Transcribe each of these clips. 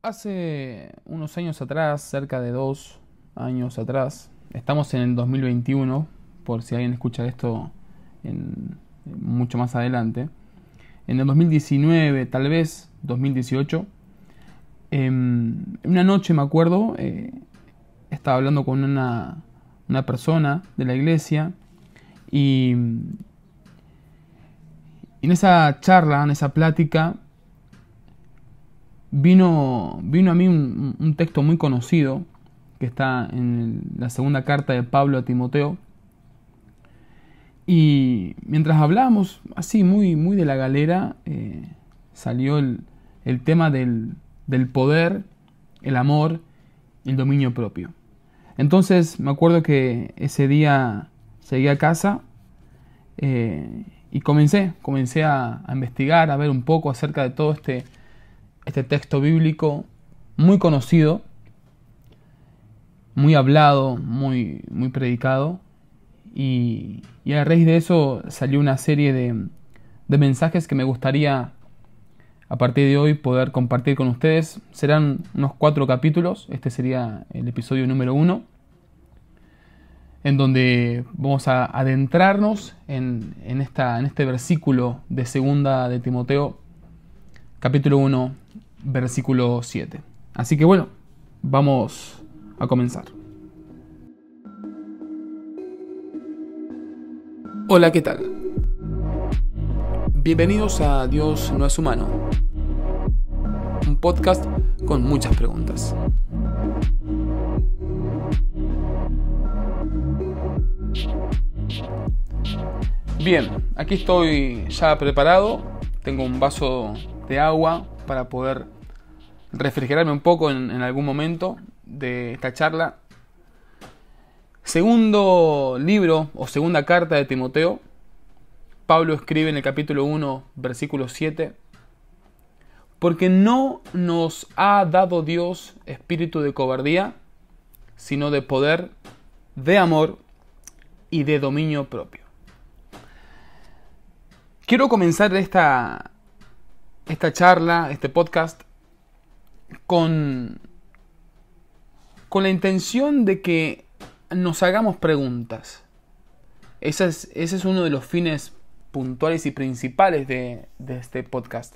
Hace unos años atrás, cerca de dos años atrás, estamos en el 2021, por si alguien escucha esto en, mucho más adelante, en el 2019, tal vez 2018, em, una noche me acuerdo, eh, estaba hablando con una, una persona de la iglesia y, en esa charla, en esa plática, vino, vino a mí un, texto muy conocido que está en la segunda carta de Pablo a Timoteo. Y mientras hablábamos así muy, muy de la galera, eh, salió el, tema del, poder, el amor el dominio propio. Entonces me acuerdo que ese día seguí a casa eh, y comencé, comencé a, a, investigar, a ver un poco acerca de todo este, este texto bíblico muy conocido, muy hablado, muy, muy predicado. Y, a raíz de eso salió una serie de, de mensajes que me gustaría a partir de hoy poder compartir con ustedes. Serán unos cuatro capítulos, este sería el episodio número uno, en donde vamos a adentrarnos en, en, esta, en este versículo de segunda de Timoteo, capítulo 1, versículo 7. Así que bueno, vamos a comenzar. Hola, ¿qué tal? Bienvenidos a Dios no es humano, un podcast con muchas preguntas. Bien, aquí estoy ya preparado, tengo un vaso de agua para poder refrigerarme un poco en, algún momento de esta charla. Segundo libro o segunda carta de Timoteo, Pablo escribe en el capítulo 1, versículo 7, porque no nos ha dado Dios espíritu de cobardía, sino de poder, de amor y de dominio propio. Quiero comenzar esta, esta charla, este podcast, con, con la intención de que nos hagamos preguntas. Ese es, ese es uno de los fines puntuales y principales de, este podcast.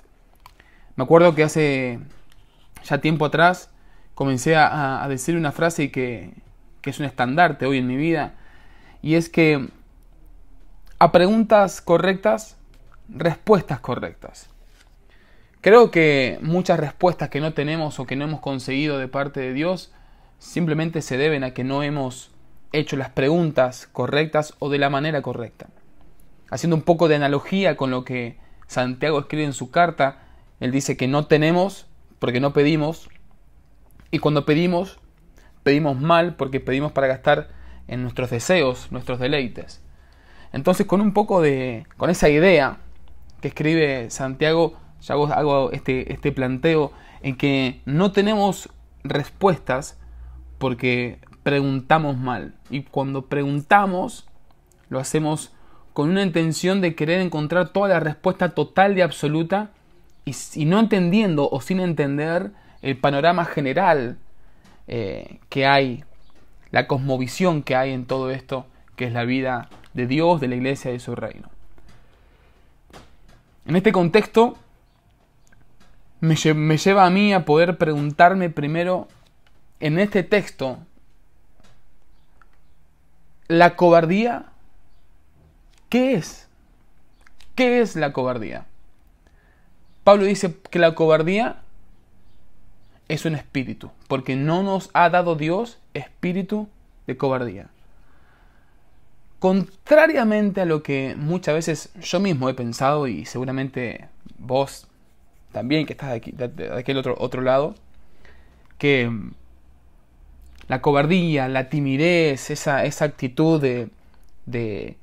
Me acuerdo que hace ya tiempo atrás comencé a, decir una frase que, que es un estandarte hoy en mi vida, y es que a preguntas correctas, respuestas correctas. Creo que muchas respuestas que no tenemos o que no hemos conseguido de parte de Dios simplemente se deben a que no hemos hecho las preguntas correctas o de la manera correcta. Haciendo un poco de analogía con lo que Santiago escribe en su carta, él dice que no tenemos porque no pedimos y cuando pedimos, pedimos mal porque pedimos para gastar en nuestros deseos, nuestros deleites. Entonces con un poco de, con esa idea que escribe Santiago, ya hago este, este planteo en que no tenemos respuestas porque preguntamos mal. Y cuando preguntamos, lo hacemos con una intención de querer encontrar toda la respuesta total y absoluta y, no entendiendo o sin entender el panorama general eh, que hay, la cosmovisión que hay en todo esto, que es la vida de Dios, de la iglesia y de su reino. En este contexto, me, lleva a mí a poder preguntarme primero en este texto, ¿la cobardía qué es? ¿Qué es la cobardía? Pablo dice que la cobardía es un espíritu, porque no nos ha dado Dios espíritu de cobardía. Contrariamente a lo que muchas veces yo mismo he pensado y seguramente vos también que estás de, aquí, de, aquel otro, otro lado, que mm, la cobardía, la timidez, esa, esa actitud de, de,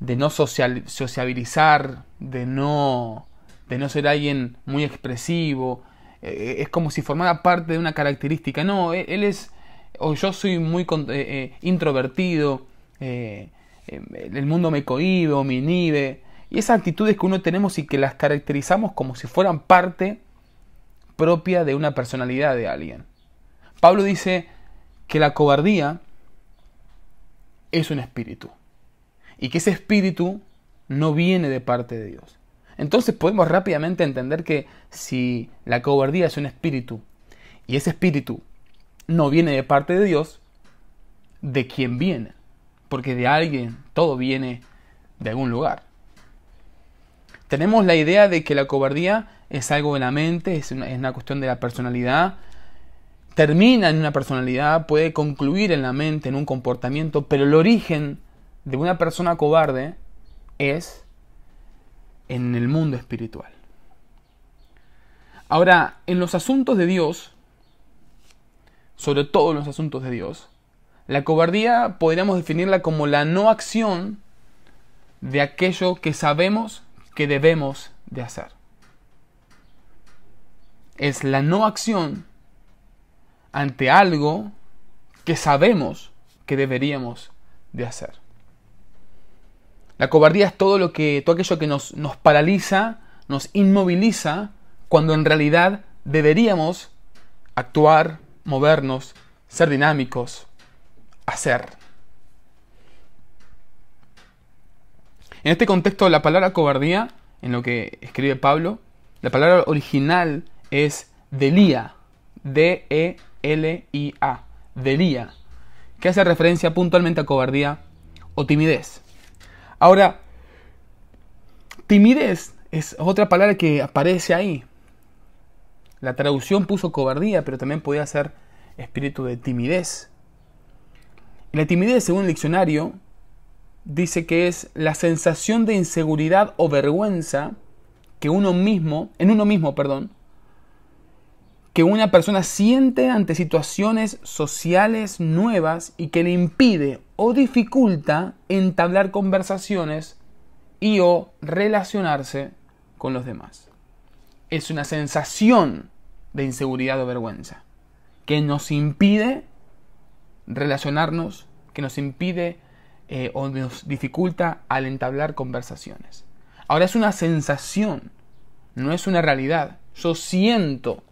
de no social, sociabilizar, de no, de no ser alguien muy expresivo, eh, es como si formara parte de una característica. No, e, él, es, o yo soy muy eh, eh, introvertido, el mundo me cohibe o me inhibe. Y esas actitudes que uno tenemos y que las caracterizamos como si fueran parte, propia de una personalidad de alguien. Pablo dice que la cobardía es un espíritu y que ese espíritu no viene de parte de Dios. Entonces podemos rápidamente entender que si la cobardía es un espíritu y ese espíritu no viene de parte de Dios, ¿de quién viene? Porque de alguien todo viene de algún lugar. Tenemos la idea de que la cobardía es algo de la mente, es una, es una cuestión de la personalidad, termina en una personalidad, puede concluir en la mente, en un comportamiento, pero el origen de una persona cobarde es en el mundo espiritual. Ahora, en los asuntos de Dios, sobre todo en los asuntos de Dios, la cobardía podríamos definirla como la no acción de aquello que sabemos que debemos de hacer. Es la no acción ante algo que sabemos que deberíamos de hacer. La cobardía es todo lo que todo aquello que nos, nos paraliza, nos inmoviliza cuando en realidad deberíamos actuar, movernos, ser dinámicos, hacer. En este contexto, la palabra cobardía, en lo que escribe Pablo, la palabra original es delía, D-E-L-I-A, delía, que hace referencia puntualmente a cobardía o timidez. Ahora, timidez es otra palabra que aparece ahí. La traducción puso cobardía, pero también podía ser espíritu de timidez. La timidez, según el diccionario, dice que es la sensación de inseguridad o vergüenza que uno mismo, en uno mismo, perdón, que una persona siente ante situaciones sociales nuevas y que le impide o dificulta entablar conversaciones y o relacionarse con los demás. Es una sensación de inseguridad o vergüenza que nos impide relacionarnos, que nos impide eh, o nos dificulta al entablar conversaciones. Ahora es una sensación, no es una realidad. Yo siento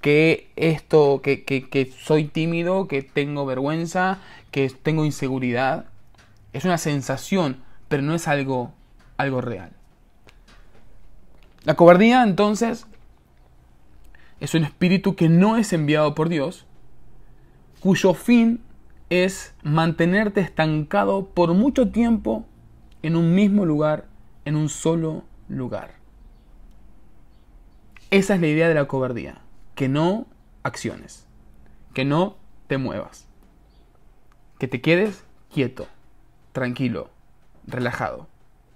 que esto, que, soy tímido, que tengo vergüenza, que tengo inseguridad. Es una sensación, pero no es algo, algo real. La cobardía, entonces, es un espíritu que no es enviado por Dios, cuyo fin es mantenerte estancado por mucho tiempo en un mismo lugar, en un solo lugar. Esa es la idea de la cobardía, que no acciones, que no te muevas, que te quedes quieto, tranquilo, relajado,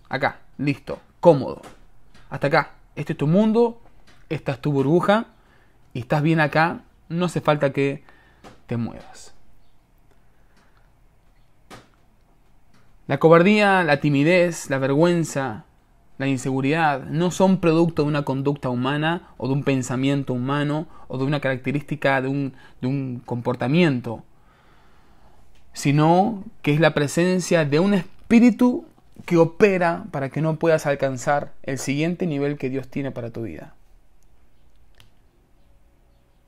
acá, listo, cómodo, hasta acá, este es tu mundo, esta es tu burbuja y estás bien acá, no hace falta que te muevas. La cobardía, la timidez, la vergüenza, la inseguridad no son producto de una conducta humana o de un pensamiento humano o de una característica de un, de un comportamiento, sino que es la presencia de un espíritu que opera para que no puedas alcanzar el siguiente nivel que Dios tiene para tu vida.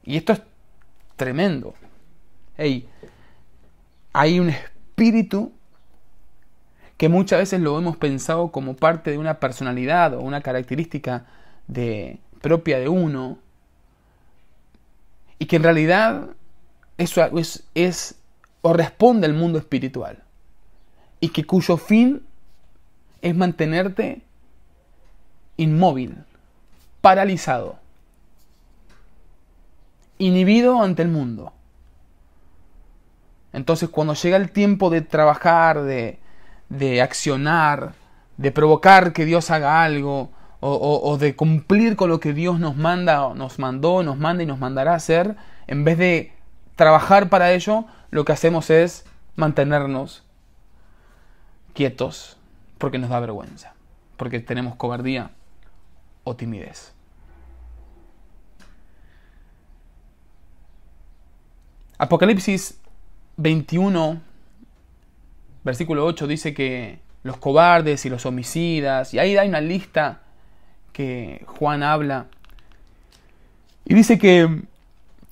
Y esto es tremendo. Hay un espíritu que muchas veces lo hemos pensado como parte de una personalidad o una característica de, propia de uno, y que en realidad eso es, es o responde al mundo espiritual, y que cuyo fin es mantenerte inmóvil, paralizado, inhibido ante el mundo. Entonces cuando llega el tiempo de trabajar, de, de accionar, de provocar que Dios haga algo, o, de cumplir con lo que Dios nos manda, nos mandó, nos manda y nos mandará hacer, en vez de trabajar para ello, lo que hacemos es mantenernos quietos porque nos da vergüenza, porque tenemos cobardía o timidez. Apocalipsis 21 versículo 8 dice que los cobardes y los homicidas, y ahí hay una lista que Juan habla. Y dice que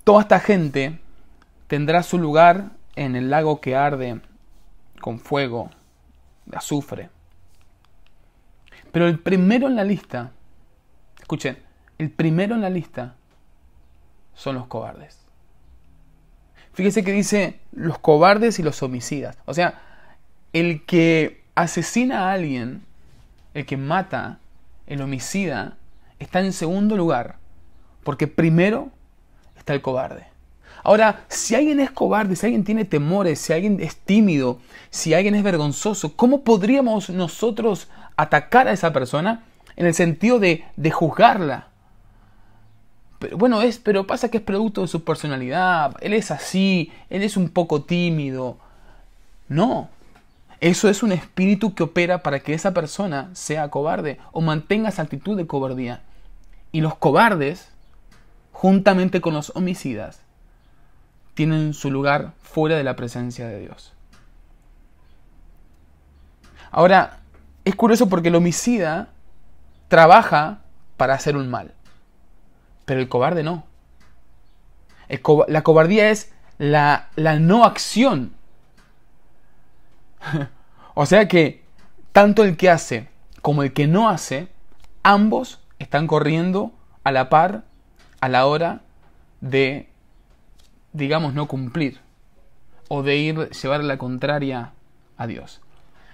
toda esta gente tendrá su lugar en el lago que arde con fuego de azufre. Pero el primero en la lista, escuchen, el primero en la lista son los cobardes. Fíjese que dice los cobardes y los homicidas. O sea, el que asesina a alguien, el que mata, el homicida, está en segundo lugar. Porque primero está el cobarde. Ahora, si alguien es cobarde, si alguien tiene temores, si alguien es tímido, si alguien es vergonzoso, ¿cómo podríamos nosotros atacar a esa persona en el sentido de, juzgarla? Pero, bueno, es, pero pasa que es producto de su personalidad, él es así, él es un poco tímido. No, eso es un espíritu que opera para que esa persona sea cobarde o mantenga esa actitud de cobardía. Y los cobardes, juntamente con los homicidas, tienen su lugar fuera de la presencia de Dios. Ahora, es curioso porque el homicida trabaja para hacer un mal, pero el cobarde no. la cobardía es la, no acción. O sea que tanto el que hace como el que no hace, ambos están corriendo a la par a la hora de digamos, no cumplir o de ir, llevar la contraria a Dios.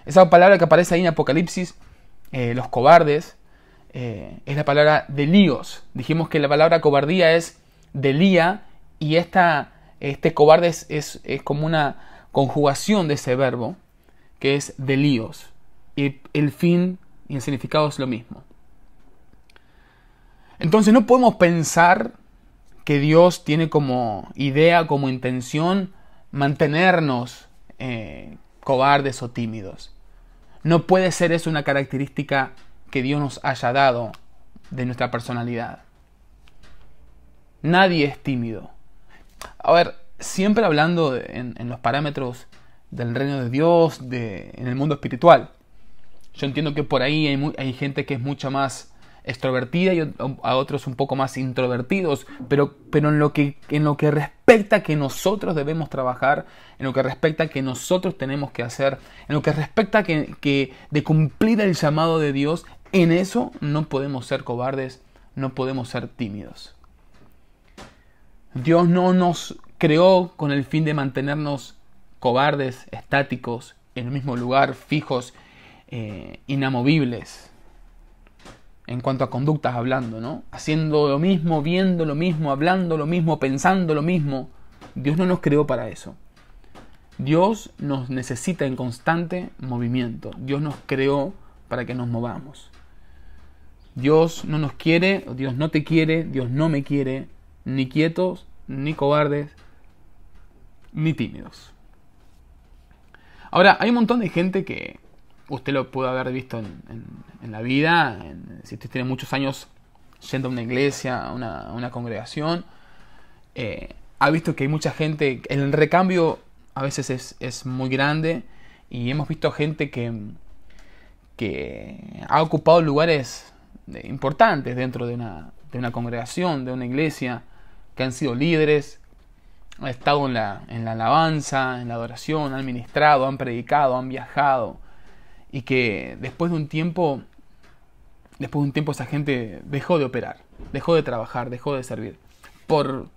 Esa palabra que aparece ahí en Apocalipsis, eh, los cobardes, eh, es la palabra de líos. Dijimos que la palabra cobardía es delía y esta, este cobarde es, como una conjugación de ese verbo que es delíos. Y el fin y el significado es lo mismo. Entonces no podemos pensar que Dios tiene como idea, como intención, mantenernos eh, cobardes o tímidos. No puede ser eso una característica que Dios nos haya dado de nuestra personalidad. Nadie es tímido. A ver, siempre hablando en, los parámetros del reino de Dios, de, en el mundo espiritual. Yo entiendo que por ahí hay, gente que es mucho más extrovertida y a otros un poco más introvertidos, pero, pero en, lo que, en lo que respecta que nosotros debemos trabajar, en lo que respecta que nosotros tenemos que hacer, en lo que respecta que, que de cumplir el llamado de Dios, en eso no podemos ser cobardes, no podemos ser tímidos. Dios no nos creó con el fin de mantenernos cobardes, estáticos, en el mismo lugar, fijos, eh, inamovibles en cuanto a conductas hablando, ¿no? Haciendo lo mismo, viendo lo mismo, hablando lo mismo, pensando lo mismo. Dios no nos creó para eso. Dios nos necesita en constante movimiento. Dios nos creó para que nos movamos. Dios no nos quiere, Dios no te quiere, Dios no me quiere, ni quietos, ni cobardes, ni tímidos. Ahora, hay un montón de gente que, usted lo pudo haber visto en, la vida, si usted tiene muchos años yendo a una iglesia, a una, congregación, eh, ha visto que hay mucha gente, el recambio a veces es, muy grande y hemos visto gente que, que ha ocupado lugares importantes dentro de una, de una congregación, de una iglesia, que han sido líderes, han estado en la, en la alabanza, en la adoración, han ministrado, han predicado, han viajado, y que después de un tiempo, después de un tiempo esa gente dejó de operar, dejó de trabajar, dejó de servir. Por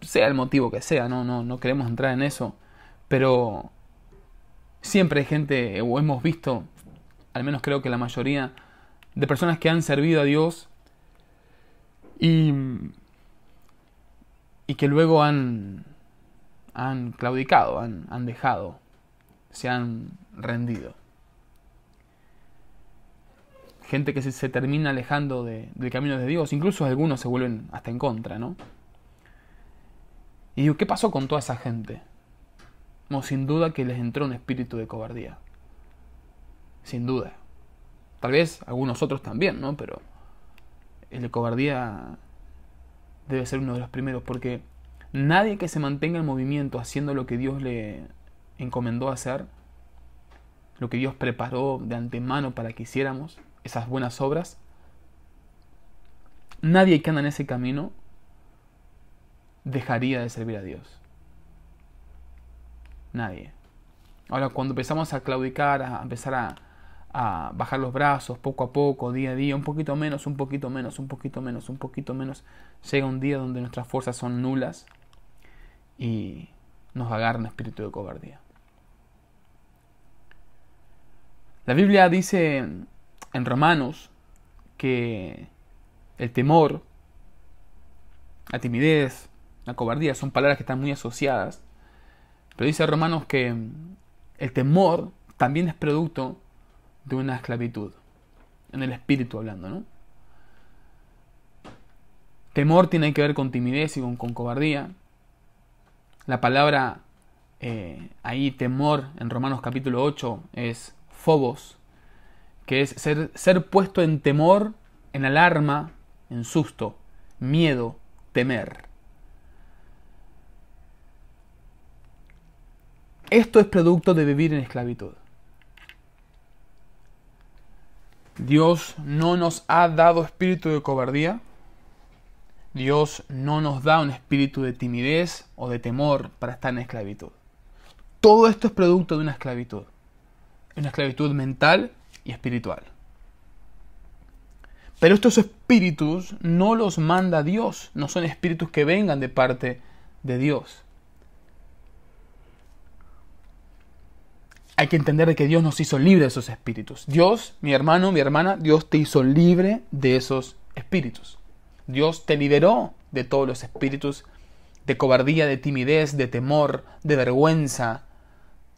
sea el motivo que sea, no, no, no queremos entrar en eso, pero siempre hay gente, o hemos visto, al menos creo que la mayoría, de personas que han servido a Dios y, y que luego han, han claudicado, han, han dejado, se han rendido gente que se, termina alejando de, del camino de Dios, incluso algunos se vuelven hasta en contra, ¿no? Y digo, ¿qué pasó con toda esa gente? No, sin duda que les entró un espíritu de cobardía. Sin duda. Tal vez algunos otros también, ¿no? Pero el de cobardía debe ser uno de los primeros, porque nadie que se mantenga en movimiento haciendo lo que Dios le encomendó hacer, lo que Dios preparó de antemano para que hiciéramos, esas buenas obras, nadie que anda en ese camino dejaría de servir a Dios? Nadie. Ahora, cuando empezamos a claudicar, a empezar a, a bajar los brazos poco a poco, día a día, un poquito menos, un poquito menos, un poquito menos, un poquito menos, llega un día donde nuestras fuerzas son nulas y nos agarra un espíritu de cobardía. La Biblia dice en Romanos que el temor, la timidez, la cobardía son palabras que están muy asociadas, pero dice Romanos que el temor también es producto de una esclavitud, en el espíritu hablando, ¿no? Temor tiene que ver con timidez y con, cobardía. La palabra eh, ahí, temor, en Romanos capítulo 8, es phobos, que es ser, ser puesto en temor, en alarma, en susto, miedo, temer. Esto es producto de vivir en esclavitud. Dios no nos ha dado espíritu de cobardía. Dios no nos da un espíritu de timidez o de temor para estar en esclavitud. Todo esto es producto de una esclavitud. Una esclavitud mental y espiritual. Pero estos espíritus no los manda Dios, no son espíritus que vengan de parte de Dios. Hay que entender que Dios nos hizo libre de esos espíritus. Dios, mi hermano, mi hermana, Dios te hizo libre de esos espíritus. Dios te liberó de todos los espíritus de cobardía, de timidez, de temor, de vergüenza.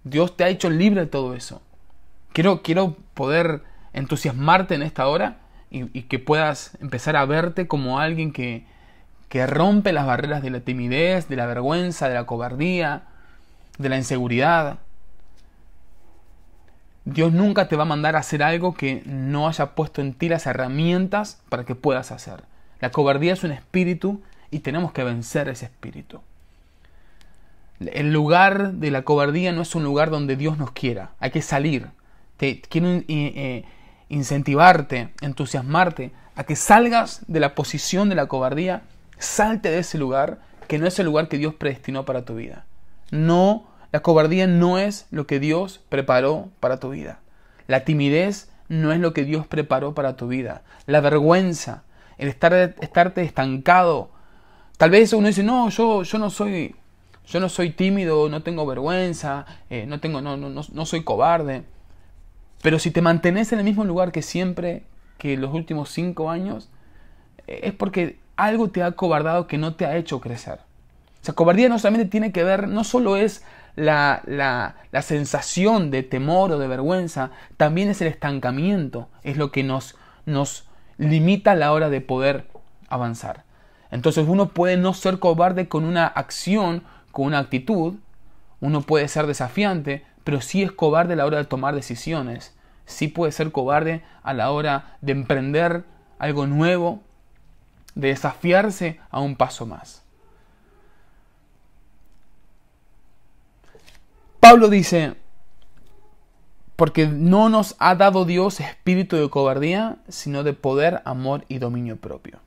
Dios te ha hecho libre de todo eso. Quiero, quiero poder entusiasmarte en esta hora y, que puedas empezar a verte como alguien que, que rompe las barreras de la timidez, de la vergüenza, de la cobardía, de la inseguridad Dios nunca te va a mandar a hacer algo que no haya puesto en ti las herramientas para que puedas hacer. La cobardía es un espíritu y tenemos que vencer ese espíritu. El lugar de la cobardía no es un lugar donde Dios nos quiera. Hay que salir. Te quiero eh, eh, incentivarte, entusiasmarte a que salgas de la posición de la cobardía, salte de ese lugar que no es el lugar que Dios predestinó para tu vida. No la cobardía no es lo que Dios preparó para tu vida. La timidez no es lo que Dios preparó para tu vida. La vergüenza, el estar, estarte estancado. Tal vez uno dice, no, yo, yo no soy, yo no soy tímido, no tengo vergüenza, eh, no, tengo, no, no, no soy cobarde. Pero si te mantienes en el mismo lugar que siempre, que los últimos cinco años, eh, es porque algo te ha cobardado que no te ha hecho crecer. O sea, cobardía no solamente tiene que ver, no solo es la, la, sensación de temor o de vergüenza, también es el estancamiento, es lo que nos, nos limita a la hora de poder avanzar. Entonces uno puede no ser cobarde con una acción, con una actitud, uno puede ser desafiante, pero sí es cobarde a la hora de tomar decisiones, sí puede ser cobarde a la hora de emprender algo nuevo, de desafiarse a un paso más. Pablo dice, porque no nos ha dado Dios espíritu de cobardía, sino de poder, amor y dominio propio.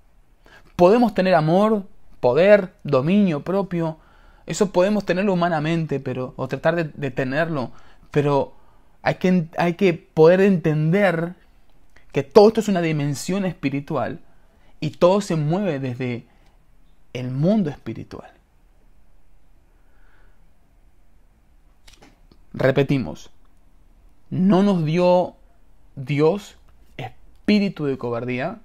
Podemos tener amor, poder, dominio propio, eso podemos tenerlo humanamente, pero, o tratar de, tenerlo, pero hay que, hay que poder entender que todo esto es una dimensión espiritual y todo se mueve desde el mundo espiritual. Repetimos, no nos dio Dios espíritu de cobardía,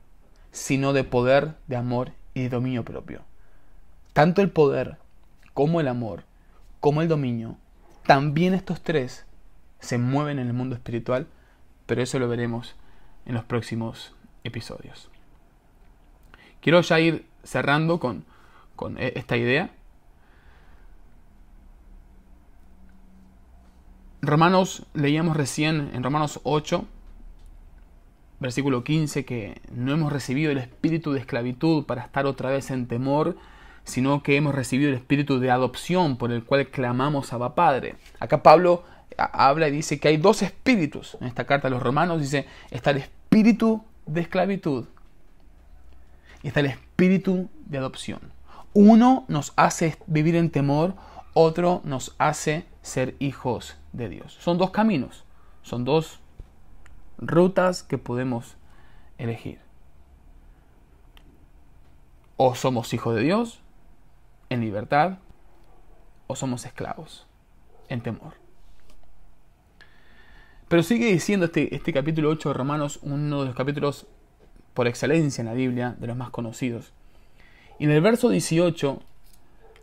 sino de poder, de amor y de dominio propio. Tanto el poder como el amor, como el dominio, también estos tres se mueven en el mundo espiritual, pero eso lo veremos en los próximos episodios. Quiero ya ir cerrando con, con e-, esta idea Romanos, leíamos recién en Romanos 8, versículo 15, que no hemos recibido el espíritu de esclavitud para estar otra vez en temor, sino que hemos recibido el espíritu de adopción por el cual clamamos a Padre. Acá Pablo habla y dice que hay dos espíritus. En esta carta a los romanos dice, está el espíritu de esclavitud y está el espíritu de adopción. Uno nos hace vivir en temor, otro nos hace ser hijos de Dios. Son dos caminos, son dos rutas que podemos elegir. O somos hijos de Dios en libertad, o somos esclavos en temor. Pero sigue diciendo este, este capítulo 8 de Romanos, uno de los capítulos por excelencia en la Biblia, de los más conocidos. Y en el verso 18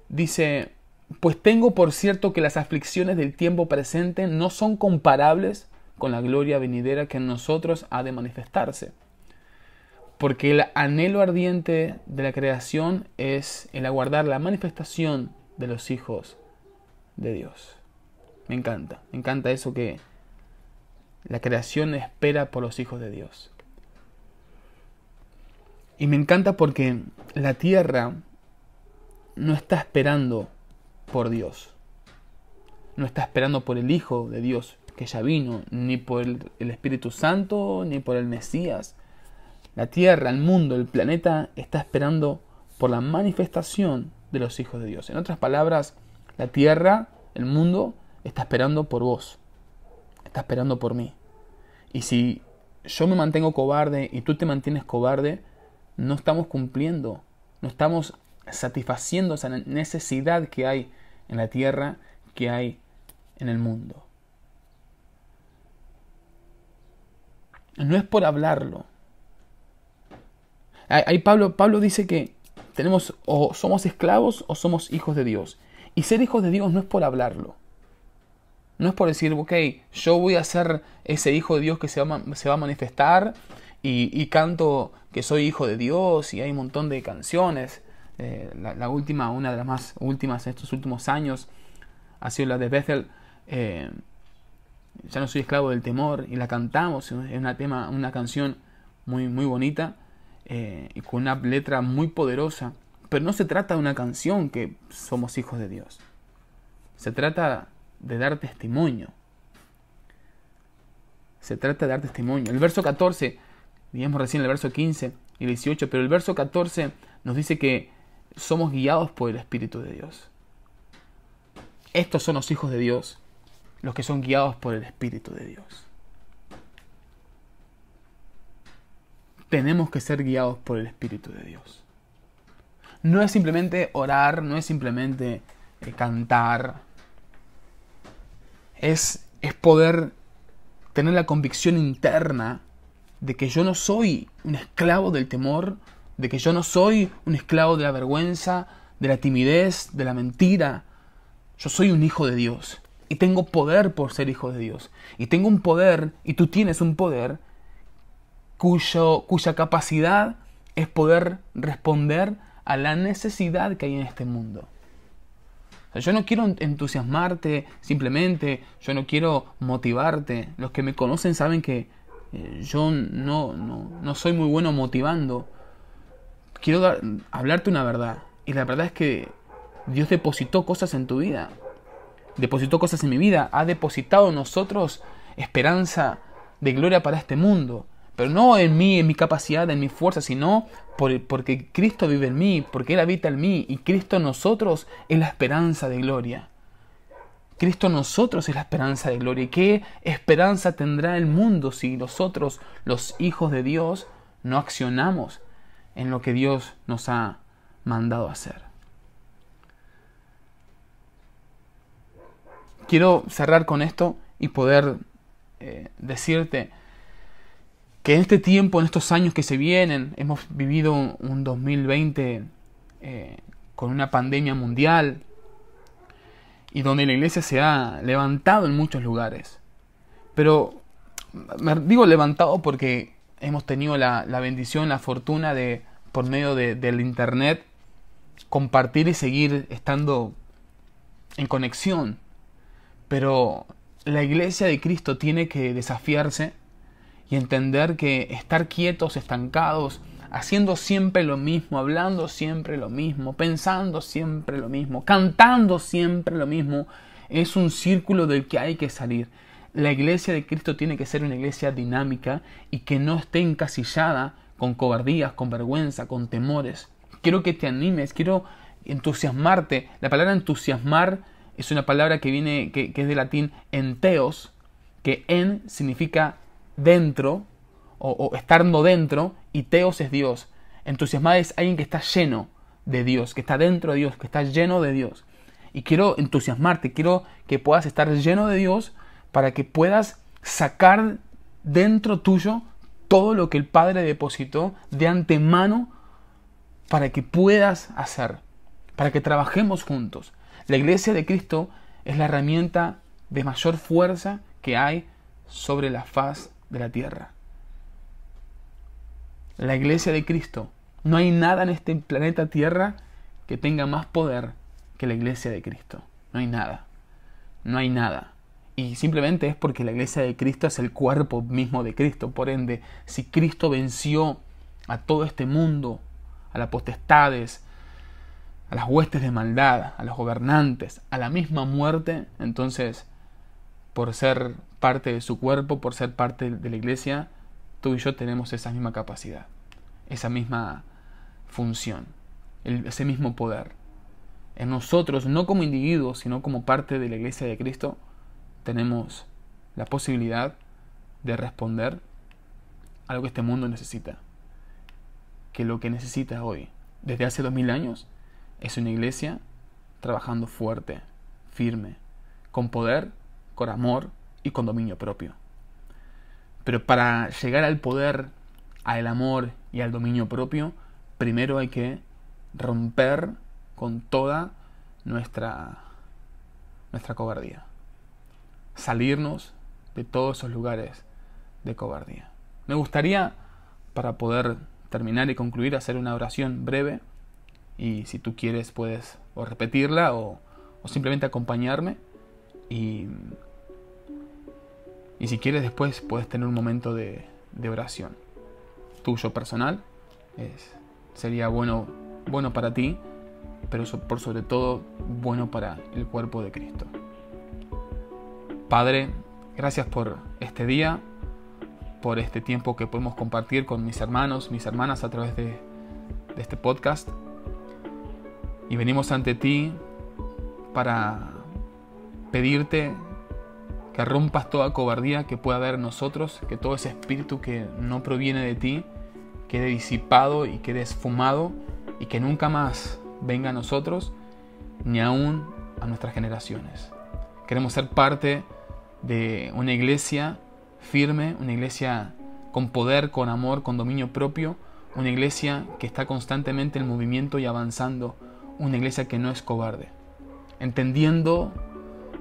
dice, pues tengo por cierto que las aflicciones del tiempo presente no son comparables con la gloria venidera que en nosotros ha de manifestarse. Porque el anhelo ardiente de la creación es el aguardar la manifestación de los hijos de Dios. Me encanta, me encanta eso que la creación espera por los hijos de Dios. Y me encanta porque la tierra no está esperando por Dios. No está esperando por el Hijo de Dios que ya vino, ni por el, Espíritu Santo, ni por el Mesías. La tierra, el mundo, el planeta está esperando por la manifestación de los hijos de Dios. En otras palabras, la tierra, el mundo, está esperando por vos. Está esperando por mí. Y si yo me mantengo cobarde y tú te mantienes cobarde, no estamos cumpliendo, no estamos satisfaciendo esa necesidad que hay en la tierra, que hay en el mundo. No es por hablarlo. Ahí Pablo, Pablo dice que tenemos o somos esclavos o somos hijos de Dios. Y ser hijos de Dios no es por hablarlo. No es por decir, ok, yo voy a ser ese hijo de Dios que se va, se va a manifestar y, canto que soy hijo de Dios y hay un montón de canciones. Eh, la, última, una de las más últimas en estos últimos años ha sido la de Bethel. Eh, ya no soy esclavo del temor y la cantamos. Es una, tema, una canción muy, muy bonita eh, y con una letra muy poderosa. Pero no se trata de una canción que somos hijos de Dios. Se trata de dar testimonio. Se trata de dar testimonio. El verso 14 Vimos recién el verso 15 y 18, pero el verso 14 nos dice que somos guiados por el Espíritu de Dios. Estos son los hijos de Dios, los que son guiados por el Espíritu de Dios. Tenemos que ser guiados por el Espíritu de Dios. No es simplemente orar, no es simplemente eh, cantar. Es, es poder tener la convicción interna de que yo no soy un esclavo del temor, de que yo no soy un esclavo de la vergüenza, de la timidez, de la mentira. Yo soy un hijo de Dios y tengo poder por ser hijo de Dios. Y tengo un poder, y tú tienes un poder, cuyo, cuya capacidad es poder responder a la necesidad que hay en este mundo. yo no quiero entusiasmarte simplemente, yo no quiero motivarte. Los que me conocen saben que eh, yo no, no, soy muy bueno motivando. Quiero hablarte una verdad. Y la verdad es que Dios depositó cosas en tu vida. Depositó cosas en mi vida. Ha depositado en nosotros esperanza de gloria para este mundo. Pero no en mí, en mi capacidad, en mi fuerza, sino porque Cristo vive en mí, porque Él habita en mí y Cristo en nosotros es la esperanza de gloria. Cristo nosotros es la esperanza de gloria. ¿Y qué esperanza tendrá el mundo si nosotros, los hijos de Dios, no accionamos en lo que Dios nos ha mandado hacer? Quiero cerrar con esto y poder eh, decirte que en este tiempo, en estos años que se vienen, hemos vivido un 2020 eh, con una pandemia mundial, y donde la iglesia se ha levantado en muchos lugares. Pero me digo levantado porque hemos tenido la, bendición, la fortuna de, por medio de, del Internet, compartir y seguir estando en conexión. Pero la iglesia de Cristo tiene que desafiarse y entender que estar quietos, estancados, haciendo siempre lo mismo, hablando siempre lo mismo, pensando siempre lo mismo, cantando siempre lo mismo, es un círculo del que hay que salir. La iglesia de Cristo tiene que ser una iglesia dinámica y que no esté encasillada con cobardías, con vergüenza, con temores. Quiero que te animes, quiero entusiasmarte. La palabra entusiasmar es una palabra que viene, que, es de latín enteos, que en significa dentro, o, o estando dentro, y teos es Dios. Entusiasmar es alguien que está lleno de Dios, que está dentro de Dios, que está lleno de Dios. Y quiero entusiasmarte, quiero que puedas estar lleno de Dios para que puedas sacar dentro tuyo todo lo que el Padre depositó de antemano para que puedas hacer, para que trabajemos juntos. La iglesia de Cristo es la herramienta de mayor fuerza que hay sobre la faz de la tierra. La iglesia de Cristo. No hay nada en este planeta Tierra que tenga más poder que la iglesia de Cristo. No hay nada. No hay nada. Y simplemente es porque la iglesia de Cristo es el cuerpo mismo de Cristo. Por ende, si Cristo venció a todo este mundo a las potestades, a las huestes de maldad, a los gobernantes, a la misma muerte, entonces, por ser parte de su cuerpo, por ser parte de la iglesia, tú y yo tenemos esa misma capacidad, esa misma función, ese mismo poder. En nosotros, no como individuos, sino como parte de la iglesia de Cristo, tenemos la posibilidad de responder a lo que este mundo necesita que lo que necesita hoy, desde hace dos mil años, es una iglesia trabajando fuerte, firme, con poder, con amor y con dominio propio. Pero para llegar al poder, al amor y al dominio propio, primero hay que romper con toda nuestra, nuestra cobardía. Salirnos de todos esos lugares de cobardía. Me gustaría, para poder terminar y concluir, hacer una oración breve. Y si tú quieres, puedes o repetirla o, simplemente acompañarme. Y, y, si quieres, después puedes tener un momento de, oración tuyo personal. Es, sería bueno, bueno para ti, pero por sobre todo bueno para el cuerpo de Cristo. Padre, gracias por este día por este tiempo que podemos compartir con mis hermanos, mis hermanas a través de, este podcast. Y venimos ante ti para pedirte que rompas toda cobardía que pueda haber en nosotros, que todo ese espíritu que no proviene de ti quede disipado y quede esfumado y que nunca más venga a nosotros ni aún a nuestras generaciones. Queremos ser parte de una iglesia firme, una iglesia con poder, con amor, con dominio propio, una iglesia que está constantemente en movimiento y avanzando, una iglesia que no es cobarde, entendiendo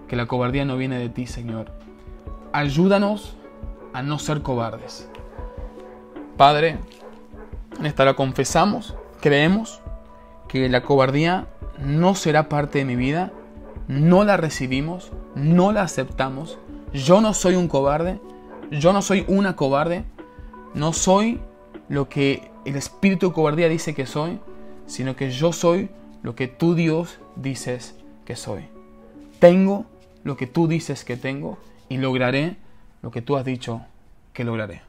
que la cobardía no viene de ti, Señor. Ayúdanos a no ser cobardes. Padre, en esta hora confesamos, creemos que la cobardía no será parte de mi vida, no la recibimos, no la aceptamos. Yo no soy un cobarde, yo no soy una cobarde, no soy lo que el espíritu de cobardía dice que soy, sino que yo soy lo que tú Dios dices que soy. Tengo lo que tú dices que tengo y lograré lo que tú has dicho que lograré.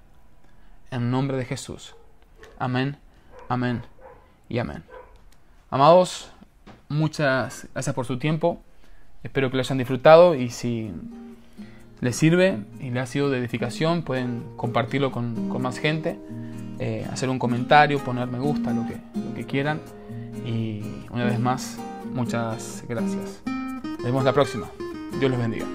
En nombre de Jesús. Amén, amén y amén. Amados, muchas gracias por su tiempo. Espero que lo hayan disfrutado y si les sirve y le ha sido de edificación, pueden compartirlo con, con más gente, eh, hacer un comentario, poner me gusta, lo que, lo que quieran. Y una vez más, muchas gracias. Nos vemos la próxima. Dios los bendiga.